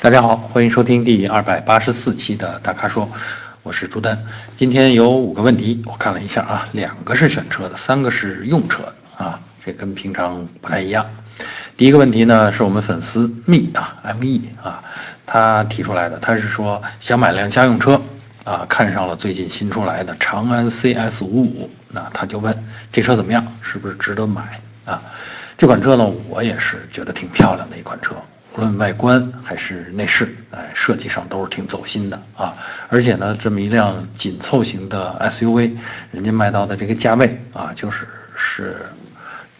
大家好，欢迎收听第二百八十四期的大咖说，我是朱丹。今天有五个问题，我看了一下啊，两个是选车的，三个是用车的啊，这跟平常不太一样。第一个问题呢，是我们粉丝 me 啊，M E 啊，他提出来的，他是说想买辆家用车啊，看上了最近新出来的长安 CS 五五，那他就问这车怎么样，是不是值得买啊？这款车呢，我也是觉得挺漂亮的一款车。论外观还是内饰，哎，设计上都是挺走心的啊！而且呢，这么一辆紧凑型的 SUV，人家卖到的这个价位啊，就是是，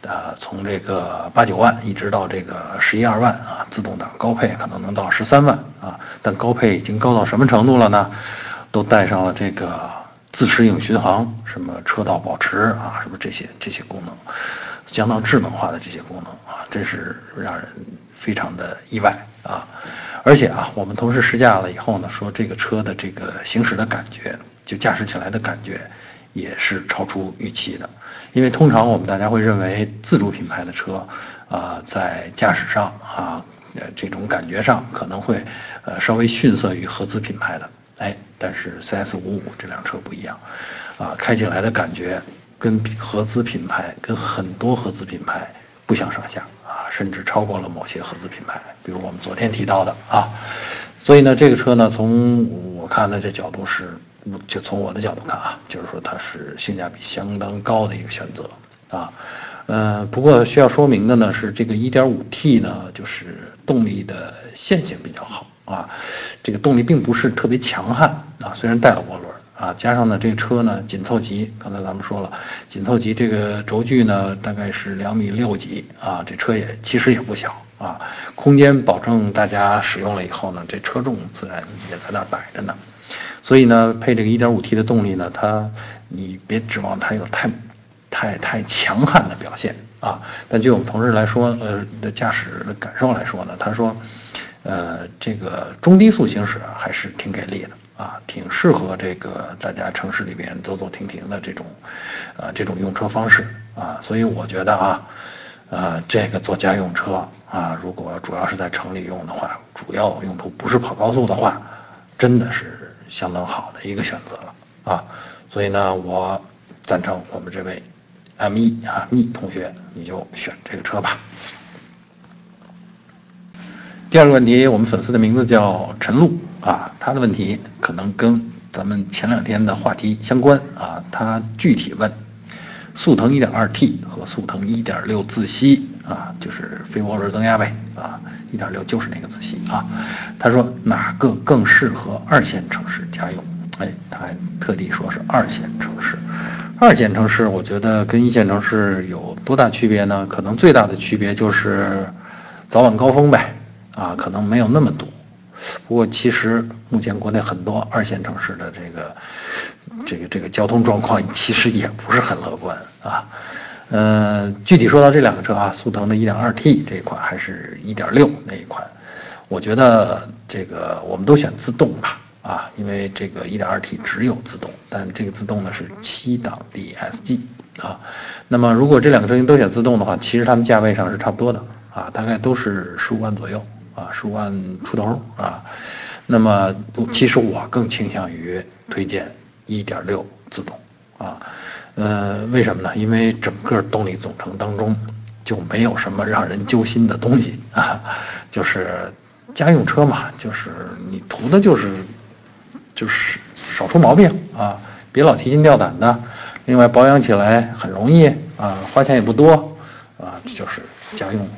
呃，从这个八九万一直到这个十一二万啊，自动挡高配可能能到十三万啊，但高配已经高到什么程度了呢？都带上了这个自适应巡航，什么车道保持啊，什么这些这些功能，相当智能化的这些功能啊，真是让人。非常的意外啊，而且啊，我们同事试驾了以后呢，说这个车的这个行驶的感觉，就驾驶起来的感觉，也是超出预期的。因为通常我们大家会认为自主品牌的车，啊，在驾驶上啊，呃，这种感觉上可能会，呃，稍微逊色于合资品牌的。哎，但是 CS 五五这辆车不一样，啊，开起来的感觉跟合资品牌，跟很多合资品牌不相上下啊。甚至超过了某些合资品牌，比如我们昨天提到的啊，所以呢，这个车呢，从我看的这角度是，就从我的角度看啊，就是说它是性价比相当高的一个选择啊，呃，不过需要说明的呢是，这个 1.5T 呢，就是动力的线性比较好啊，这个动力并不是特别强悍啊，虽然带了涡轮。啊，加上呢，这车呢紧凑级，刚才咱们说了，紧凑级这个轴距呢大概是两米六几啊，这车也其实也不小啊，空间保证大家使用了以后呢，这车重自然也在那摆着呢，所以呢，配这个 1.5T 的动力呢，它你别指望它有太太太强悍的表现啊，但据我们同事来说，呃的驾驶的感受来说呢，他说，呃，这个中低速行驶还是挺给力的。啊，挺适合这个大家城市里边走走停停的这种，啊，这种用车方式啊，所以我觉得啊，呃，这个做家用车啊，如果主要是在城里用的话，主要用途不是跑高速的话，真的是相当好的一个选择了啊，所以呢，我赞成我们这位 M 一啊蜜同学，你就选这个车吧。第二个问题，我们粉丝的名字叫陈露啊，他的问题可能跟咱们前两天的话题相关啊。他具体问，速腾 1.2T 和速腾1.6自吸啊，就是非涡轮增压呗啊，1.6就是那个自吸啊。他说哪个更适合二线城市家用？哎，他还特地说是二线城市。二线城市，我觉得跟一线城市有多大区别呢？可能最大的区别就是早晚高峰呗。啊，可能没有那么堵，不过其实目前国内很多二线城市的这个这个这个交通状况 其实也不是很乐观啊。呃，具体说到这两个车啊，速腾的 1.2T 这一款还是一点六那一款，我觉得这个我们都选自动吧啊，因为这个 1.2T 只有自动，但这个自动呢是七档 DSG 啊。那么如果这两个车型都选自动的话，其实它们价位上是差不多的啊，大概都是十五万左右。啊，十五万出头啊，那么其实我更倾向于推荐一点六自动啊，呃，为什么呢？因为整个动力总成当中就没有什么让人揪心的东西啊，就是家用车嘛，就是你图的就是就是少出毛病啊，别老提心吊胆的，另外保养起来很容易啊，花钱也不多啊，这就是家用，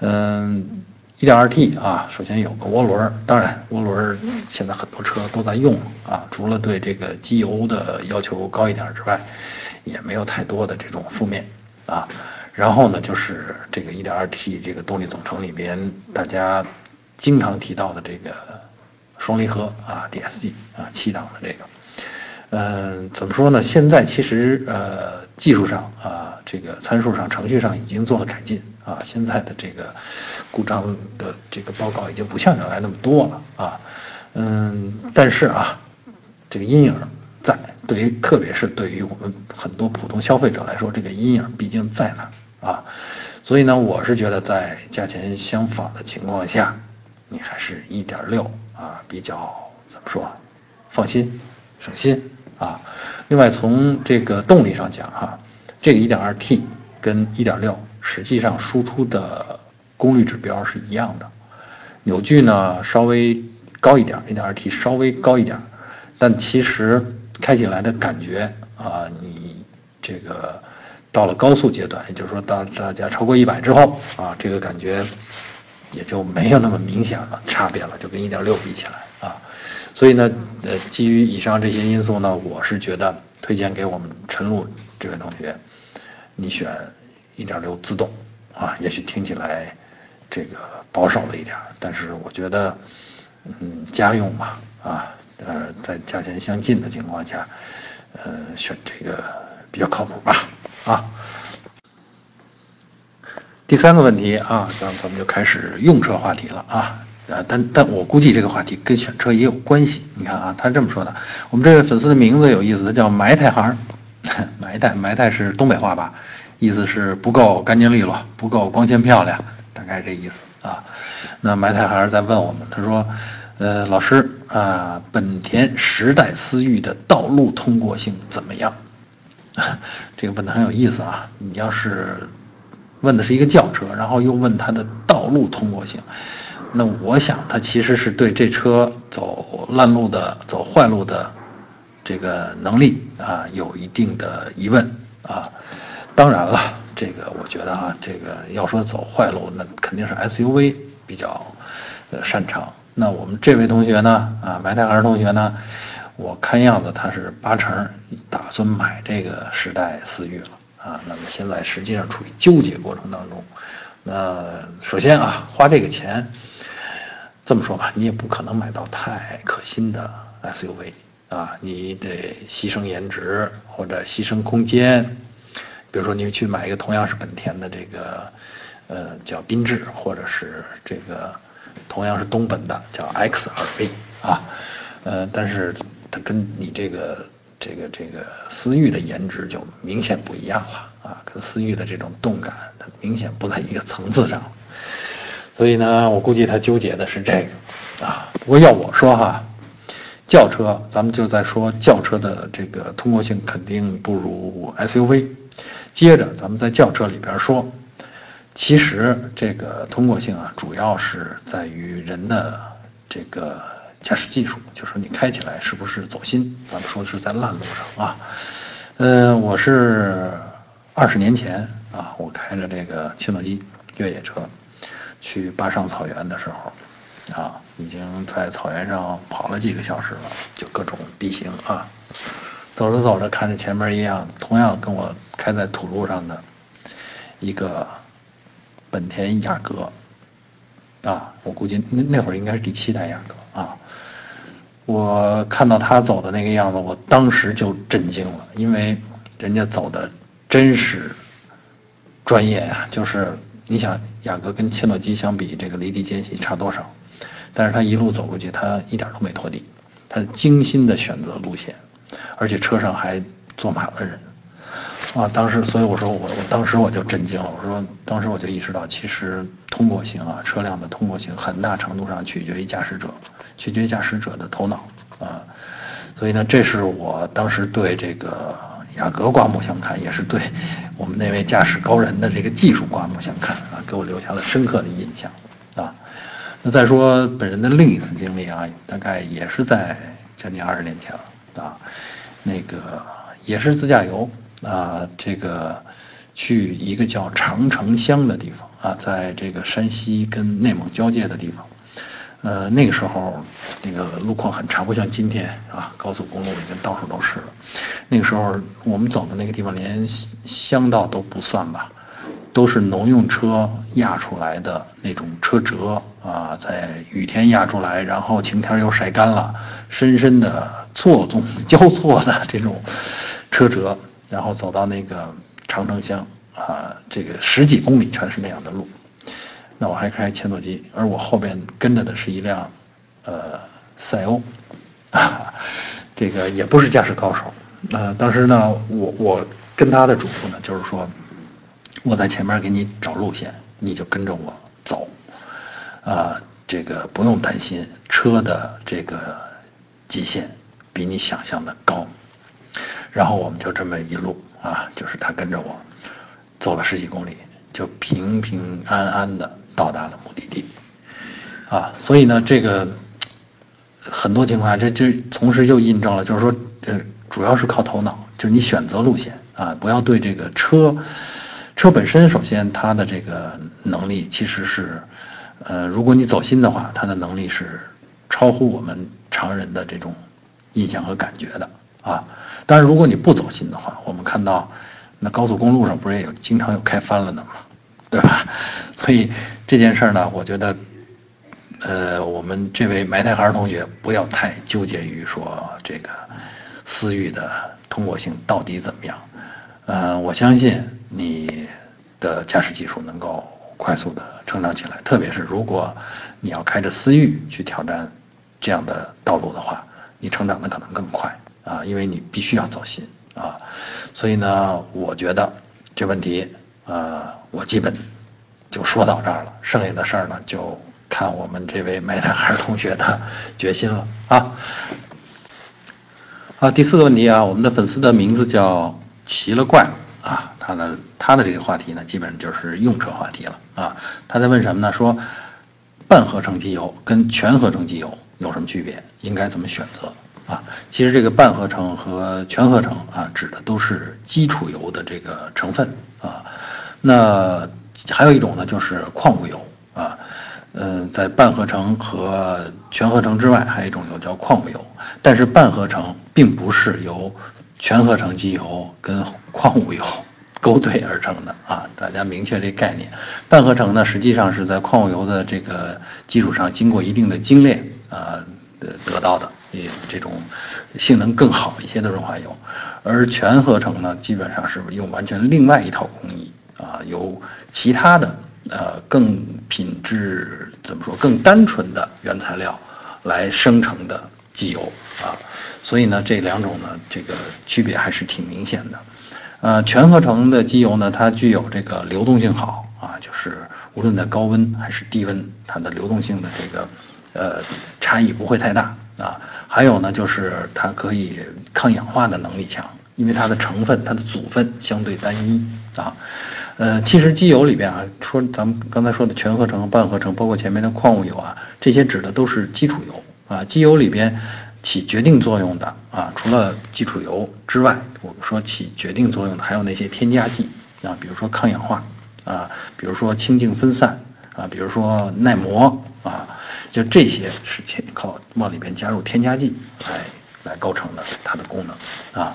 嗯。1.2T 啊，首先有个涡轮，当然涡轮现在很多车都在用啊，除了对这个机油的要求高一点之外，也没有太多的这种负面啊。然后呢，就是这个 1.2T 这个动力总成里边，大家经常提到的这个双离合啊，DSG 啊，七档的这个。嗯，怎么说呢？现在其实呃，技术上啊，这个参数上、程序上已经做了改进啊。现在的这个故障的这个报告已经不像原来那么多了啊。嗯，但是啊，这个阴影在，对于特别是对于我们很多普通消费者来说，这个阴影毕竟在那啊。所以呢，我是觉得在价钱相仿的情况下，你还是一点六啊比较怎么说，放心，省心啊。另外从这个动力上讲哈，这个一点二 T 跟一点六实际上输出的功率指标是一样的，扭矩呢稍微高一点，一点二 T 稍微高一点，但其实开起来的感觉啊，你这个到了高速阶段，也就是说到大家超过一百之后啊，这个感觉。也就没有那么明显了，差别了，就跟一点六比起来啊，所以呢，呃，基于以上这些因素呢，我是觉得推荐给我们陈露这位同学，你选一点六自动啊，也许听起来这个保守了一点，但是我觉得，嗯，家用嘛，啊，呃，在价钱相近的情况下，呃，选这个比较靠谱吧，啊。第三个问题啊，咱咱们就开始用车话题了啊，呃，但但我估计这个话题跟选车也有关系。你看啊，他这么说的，我们这位粉丝的名字有意思，叫埋汰行，埋汰埋汰是东北话吧？意思是不够干净利落，不够光鲜漂亮，大概这意思啊。那埋汰行在问我们，他说，呃，老师啊，本田时代思域的道路通过性怎么样？这个问的很有意思啊，你要是。问的是一个轿车，然后又问它的道路通过性，那我想他其实是对这车走烂路的、走坏路的这个能力啊有一定的疑问啊。当然了，这个我觉得啊，这个要说走坏路，那肯定是 SUV 比较呃擅长。那我们这位同学呢，啊，埋汰儿同学呢，我看样子他是八成打算买这个时代思域了。啊，那么现在实际上处于纠结过程当中。那首先啊，花这个钱，这么说吧，你也不可能买到太可心的 SUV 啊，你得牺牲颜值或者牺牲空间。比如说，你去买一个同样是本田的这个，呃，叫缤智，或者是这个同样是东本的叫 X2A 啊，呃，但是它跟你这个。这个这个思域的颜值就明显不一样了啊，跟思域的这种动感，它明显不在一个层次上。所以呢，我估计他纠结的是这个啊。不过要我说哈，轿车咱们就在说轿车的这个通过性肯定不如 SUV。接着咱们在轿车里边说，其实这个通过性啊，主要是在于人的这个。驾驶技术，就说你开起来是不是走心？咱们说的是在烂路上啊。嗯，我是二十年前啊，我开着这个切诺基越野车去巴上草原的时候啊，已经在草原上跑了几个小时了，就各种地形啊。走着走着，看着前面一样，同样跟我开在土路上的一个本田雅阁啊，我估计那那会儿应该是第七代雅阁。啊，我看到他走的那个样子，我当时就震惊了，因为人家走的真是专业呀。就是你想，雅阁跟切诺基相比，这个离地间隙差多少？但是他一路走过去，他一点都没拖地，他精心的选择路线，而且车上还坐满了人。啊，当时，所以我说我，我当时我就震惊了。我说，当时我就意识到，其实通过性啊，车辆的通过性很大程度上取决于驾驶者，取决于驾驶者的头脑啊。所以呢，这是我当时对这个雅阁刮目相看，也是对我们那位驾驶高人的这个技术刮目相看啊，给我留下了深刻的印象啊。那再说本人的另一次经历啊，大概也是在将近二十年前了啊，那个也是自驾游。啊，这个去一个叫长城乡的地方啊，在这个山西跟内蒙交界的地方，呃，那个时候那个路况很差，不像今天啊，高速公路已经到处都是了。那个时候我们走的那个地方连乡道都不算吧，都是农用车压出来的那种车辙啊，在雨天压出来，然后晴天又晒干了，深深的错综交错的这种车辙。然后走到那个长城乡啊，这个十几公里全是那样的路，那我还开千诺机，而我后边跟着的是一辆，呃，赛欧，啊，这个也不是驾驶高手。那当时呢，我我跟他的嘱咐呢，就是说，我在前面给你找路线，你就跟着我走，啊，这个不用担心车的这个极限比你想象的高。然后我们就这么一路啊，就是他跟着我走了十几公里，就平平安安的到达了目的地。啊，所以呢，这个很多情况下，这这同时又印证了，就是说，呃，主要是靠头脑，就是你选择路线啊，不要对这个车，车本身，首先它的这个能力其实是，呃，如果你走心的话，它的能力是超乎我们常人的这种印象和感觉的啊。但是如果你不走心的话，我们看到那高速公路上不是也有经常有开翻了的嘛，对吧？所以这件事儿呢，我觉得。呃，我们这位埋汰孩同学不要太纠结于说这个思域的通过性到底怎么样。呃，我相信你的驾驶技术能够快速的成长起来，特别是如果你要开着思域去挑战这样的道路的话，你成长的可能更快啊，因为你必须要走心啊。所以呢，我觉得这问题，呃，我基本就说到这儿了，剩下的事儿呢就。看我们这位埋汰孩同学的决心了啊！啊，第四个问题啊，我们的粉丝的名字叫奇了怪啊，他的他的这个话题呢，基本上就是用车话题了啊。他在问什么呢？说半合成机油跟全合成机油有什么区别？应该怎么选择啊？其实这个半合成和全合成啊，指的都是基础油的这个成分啊。那还有一种呢，就是矿物油啊。嗯，在半合成和全合成之外，还有一种油叫矿物油。但是半合成并不是由全合成机油跟矿物油 勾兑而成的啊，大家明确这概念。半合成呢，实际上是在矿物油的这个基础上经过一定的精炼啊得得到的，这种性能更好一些的润滑油。而全合成呢，基本上是用完全另外一套工艺啊，由其他的。呃，更品质怎么说？更单纯的原材料来生成的机油啊，所以呢，这两种呢，这个区别还是挺明显的。呃，全合成的机油呢，它具有这个流动性好啊，就是无论在高温还是低温，它的流动性的这个呃差异不会太大啊。还有呢，就是它可以抗氧化的能力强，因为它的成分、它的组分相对单一啊。呃，其实机油里边啊，说咱们刚才说的全合成、半合成，包括前面的矿物油啊，这些指的都是基础油啊。机油里边起决定作用的啊，除了基础油之外，我们说起决定作用的还有那些添加剂啊，比如说抗氧化啊，比如说清净分散啊，比如说耐磨啊，就这些是前靠往里边加入添加剂来来构成的它的功能啊。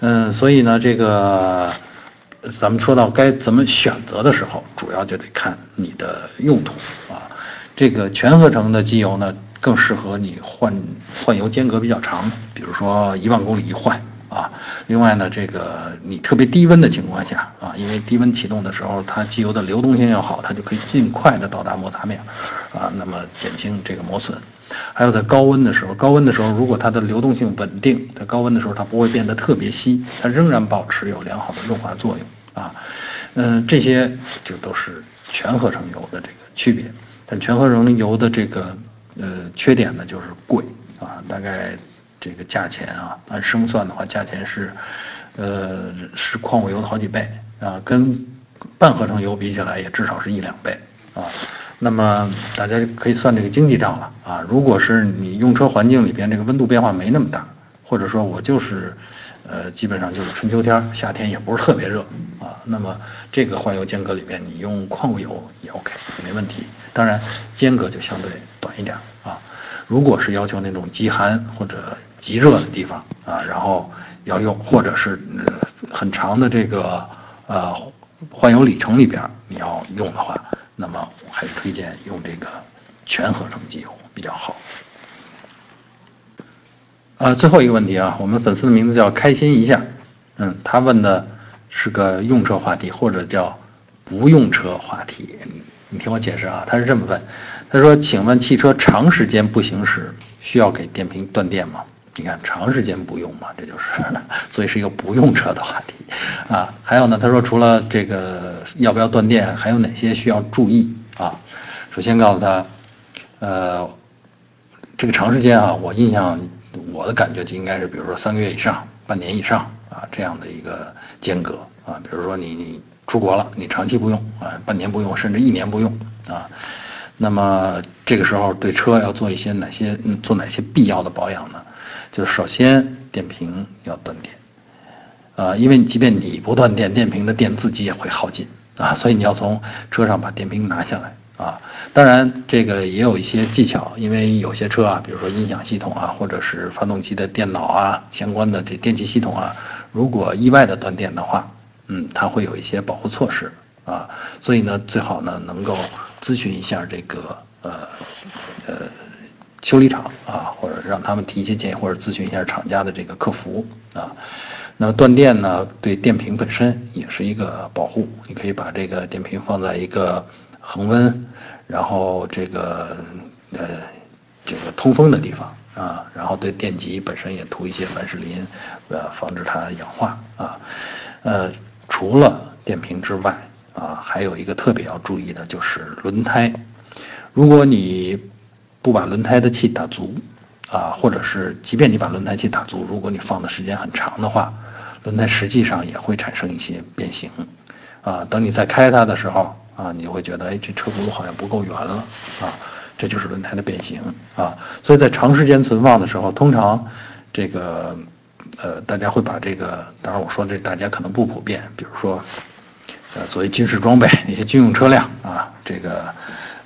嗯，所以呢，这个。咱们说到该怎么选择的时候，主要就得看你的用途啊。这个全合成的机油呢，更适合你换换油间隔比较长，比如说一万公里一换啊。另外呢，这个你特别低温的情况下啊，因为低温启动的时候，它机油的流动性要好，它就可以尽快的到达摩擦面啊，那么减轻这个磨损。还有在高温的时候，高温的时候，如果它的流动性稳定，在高温的时候它不会变得特别稀，它仍然保持有良好的润滑作用啊。嗯，这些就都是全合成油的这个区别。但全合成油的这个呃缺点呢，就是贵啊，大概这个价钱啊，按升算的话，价钱是呃是矿物油的好几倍啊，跟半合成油比起来也至少是一两倍啊。那么大家就可以算这个经济账了啊！如果是你用车环境里边这个温度变化没那么大，或者说我就是，呃，基本上就是春秋天，夏天也不是特别热啊，那么这个换油间隔里边你用矿物油也 OK，没问题。当然间隔就相对短一点啊。如果是要求那种极寒或者极热的地方啊，然后要用，或者是很长的这个呃换油里程里边你要用的话。那么我还是推荐用这个全合成机油比较好。啊，最后一个问题啊，我们粉丝的名字叫开心一下，嗯，他问的是个用车话题或者叫不用车话题，你听我解释啊，他是这么问，他说，请问汽车长时间不行驶需要给电瓶断电吗？你看长时间不用嘛，这就是，所以是一个不用车的话题，啊，还有呢，他说除了这个要不要断电，还有哪些需要注意啊？首先告诉他，呃，这个长时间啊，我印象我的感觉就应该是，比如说三个月以上、半年以上啊这样的一个间隔啊。比如说你你出国了，你长期不用啊，半年不用，甚至一年不用啊，那么这个时候对车要做一些哪些嗯做哪些必要的保养呢？就是首先电瓶要断电，啊，因为即便你不断电，电瓶的电自己也会耗尽啊，所以你要从车上把电瓶拿下来。啊，当然这个也有一些技巧，因为有些车啊，比如说音响系统啊，或者是发动机的电脑啊，相关的这电气系统啊，如果意外的断电的话，嗯，它会有一些保护措施啊，所以呢，最好呢能够咨询一下这个呃呃修理厂啊，或者让他们提一些建议，或者咨询一下厂家的这个客服啊。那断电呢，对电瓶本身也是一个保护，你可以把这个电瓶放在一个。恒温，然后这个呃这个通风的地方啊，然后对电极本身也涂一些凡士林，呃，防止它氧化啊。呃，除了电瓶之外啊，还有一个特别要注意的就是轮胎。如果你不把轮胎的气打足啊，或者是即便你把轮胎气打足，如果你放的时间很长的话，轮胎实际上也会产生一些变形啊。等你再开它的时候。啊，你就会觉得，哎，这车轱辘好像不够圆了，啊，这就是轮胎的变形啊。所以在长时间存放的时候，通常，这个，呃，大家会把这个，当然我说这大家可能不普遍，比如说，呃，作为军事装备一些军用车辆啊，这个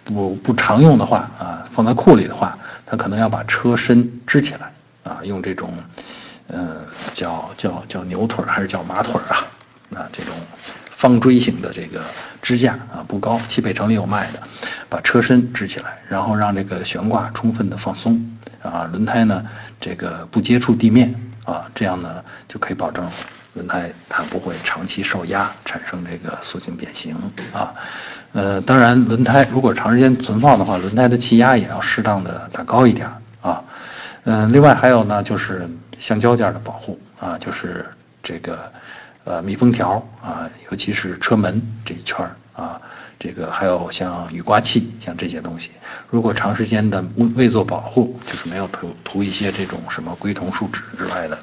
不不常用的话啊，放在库里的话，他可能要把车身支起来啊，用这种，呃，叫叫叫牛腿还是叫马腿啊？啊，这种。方锥形的这个支架啊不高，汽配城里有卖的，把车身支起来，然后让这个悬挂充分的放松啊，轮胎呢这个不接触地面啊，这样呢就可以保证轮胎它不会长期受压产生这个塑性变形啊。呃，当然轮胎如果长时间存放的话，轮胎的气压也要适当的打高一点啊。嗯，另外还有呢就是橡胶件的保护啊，就是这个。呃，密封条啊，尤其是车门这一圈儿啊，这个还有像雨刮器，像这些东西，如果长时间的未未做保护，就是没有涂涂一些这种什么硅酮树脂之外的，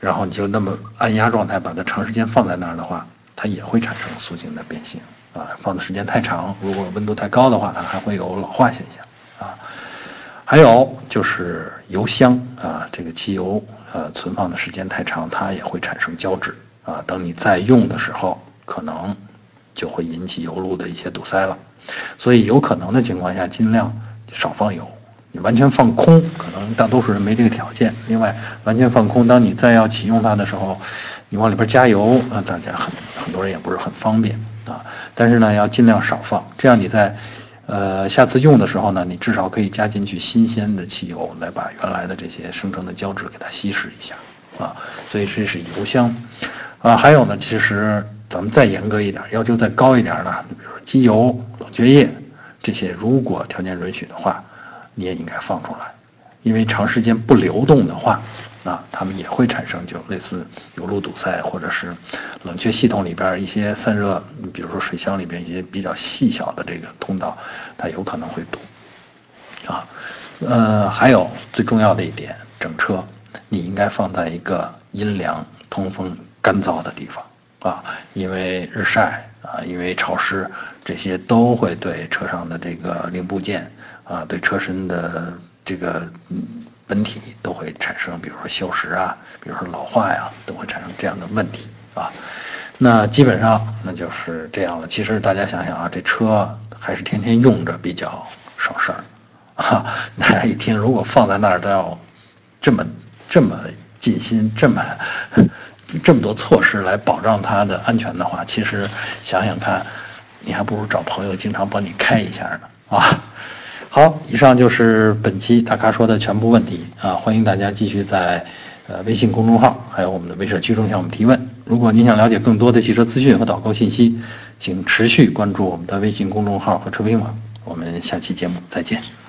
然后你就那么按压状态把它长时间放在那儿的话，它也会产生塑性的变形啊。放的时间太长，如果温度太高的话，它还会有老化现象啊。还有就是油箱啊，这个汽油呃存放的时间太长，它也会产生胶质。啊，等你再用的时候，可能就会引起油路的一些堵塞了，所以有可能的情况下，尽量少放油。你完全放空，可能大多数人没这个条件。另外，完全放空，当你再要启用它的时候，你往里边加油，那大家很很多人也不是很方便啊。但是呢，要尽量少放，这样你在呃下次用的时候呢，你至少可以加进去新鲜的汽油，来把原来的这些生成的胶质给它稀释一下啊。所以这是油箱。啊，还有呢，其实咱们再严格一点，要求再高一点呢，比如机油、冷却液这些，如果条件允许的话，你也应该放出来，因为长时间不流动的话，啊，它们也会产生就类似油路堵塞，或者是冷却系统里边一些散热，比如说水箱里边一些比较细小的这个通道，它有可能会堵。啊，呃，还有最重要的一点，整车你应该放在一个阴凉、通风。干燥的地方啊，因为日晒啊，因为潮湿，这些都会对车上的这个零部件啊，对车身的这个本体都会产生，比如说锈蚀啊，比如说老化呀，都会产生这样的问题啊。那基本上那就是这样了。其实大家想想啊，这车还是天天用着比较省事儿啊。大家一听，如果放在那儿都要这么这么尽心，这么。这么多措施来保障它的安全的话，其实想想看，你还不如找朋友经常帮你开一下呢啊！好，以上就是本期大咖说的全部问题啊！欢迎大家继续在呃微信公众号还有我们的微社区中向我们提问。如果您想了解更多的汽车资讯和导购信息，请持续关注我们的微信公众号和车评网。我们下期节目再见。